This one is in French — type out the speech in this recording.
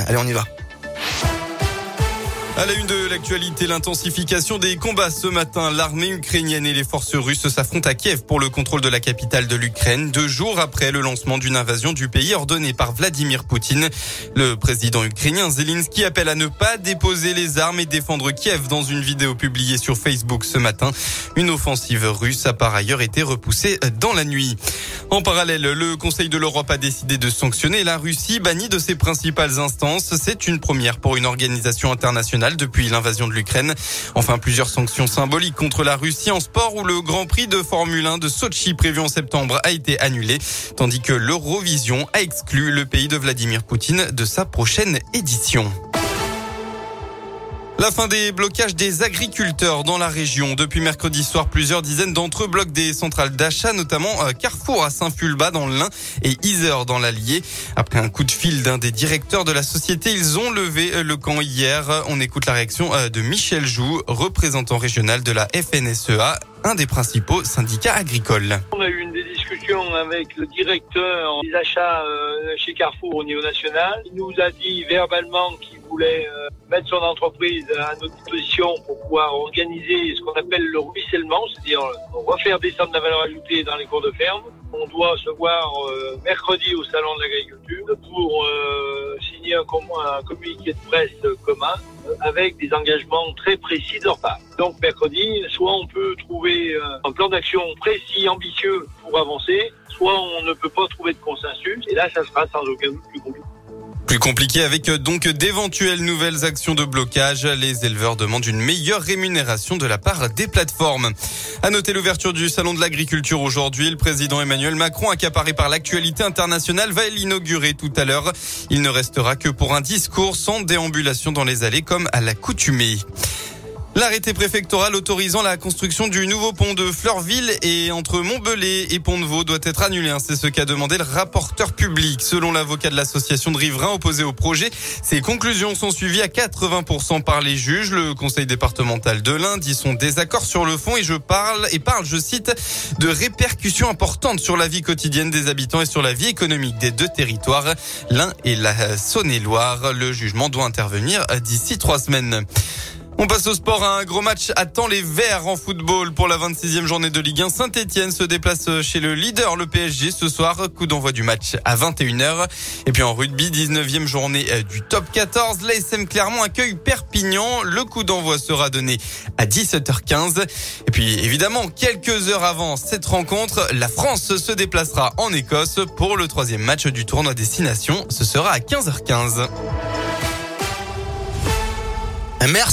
Allez, on y va. À la une de l'actualité, l'intensification des combats ce matin. L'armée ukrainienne et les forces russes s'affrontent à Kiev pour le contrôle de la capitale de l'Ukraine, deux jours après le lancement d'une invasion du pays ordonnée par Vladimir Poutine. Le président ukrainien Zelensky appelle à ne pas déposer les armes et défendre Kiev dans une vidéo publiée sur Facebook ce matin. Une offensive russe a par ailleurs été repoussée dans la nuit. En parallèle, le Conseil de l'Europe a décidé de sanctionner la Russie, bannie de ses principales instances. C'est une première pour une organisation internationale depuis l'invasion de l'Ukraine. Enfin, plusieurs sanctions symboliques contre la Russie en sport où le Grand Prix de Formule 1 de Sochi prévu en septembre a été annulé, tandis que l'Eurovision a exclu le pays de Vladimir Poutine de sa prochaine édition. La fin des blocages des agriculteurs dans la région. Depuis mercredi soir, plusieurs dizaines d'entre eux bloquent des centrales d'achat, notamment euh, Carrefour à Saint-Fulba dans le Lin et Iser dans l'Allier. Après un coup de fil d'un des directeurs de la société, ils ont levé euh, le camp hier. On écoute la réaction euh, de Michel Joux, représentant régional de la FNSEA, un des principaux syndicats agricoles. On a eu une des discussions avec le directeur des achats chez Carrefour au niveau national. Il nous a dit verbalement qu'il voulait euh, mettre son entreprise à notre disposition pour pouvoir organiser ce qu'on appelle le ruissellement, c'est-à-dire refaire descendre la valeur ajoutée dans les cours de ferme. On doit se voir euh, mercredi au Salon de l'Agriculture pour euh, signer un, communiqué de presse commun avec des engagements très précis de leur part. Donc mercredi, soit on peut trouver un plan d'action précis, ambitieux pour avancer, soit on ne peut pas trouver de consensus, et là ça sera sans aucun doute plus compliqué. Plus compliqué avec euh, donc d'éventuelles nouvelles actions de blocage. Les éleveurs demandent une meilleure rémunération de la part des plateformes. À noter l'ouverture du salon de l'agriculture aujourd'hui. Le président Emmanuel Macron, accaparé par l'actualité internationale, va l'inaugurer tout à l'heure. Il ne restera que pour un discours sans déambulation dans les allées comme à l'accoutumée. L'arrêté préfectoral autorisant la construction du nouveau pont de Fleurville et entre Montbelé et Pont-de-Vaux doit être annulé. Hein. C'est ce qu'a demandé le rapporteur public. Selon l'avocat de l'association de riverains opposés au projet, ces conclusions sont suivies à 80% par les juges. Le conseil départemental de l'Inde dit son désaccord sur le fond et je parle, et parle, je cite, de répercussions importantes sur la vie quotidienne des habitants et sur la vie économique des deux territoires. L'un et la Saône-et-Loire. Le jugement doit intervenir d'ici trois semaines. On passe au sport. Un gros match attend les Verts en football pour la 26e journée de Ligue 1. Saint-Etienne se déplace chez le leader, le PSG, ce soir. Coup d'envoi du match à 21h. Et puis en rugby, 19e journée euh, du top 14. L'ASM Clermont accueille Perpignan. Le coup d'envoi sera donné à 17h15. Et puis évidemment, quelques heures avant cette rencontre, la France se déplacera en Écosse pour le troisième match du tournoi Destination. Ce sera à 15h15. Merci.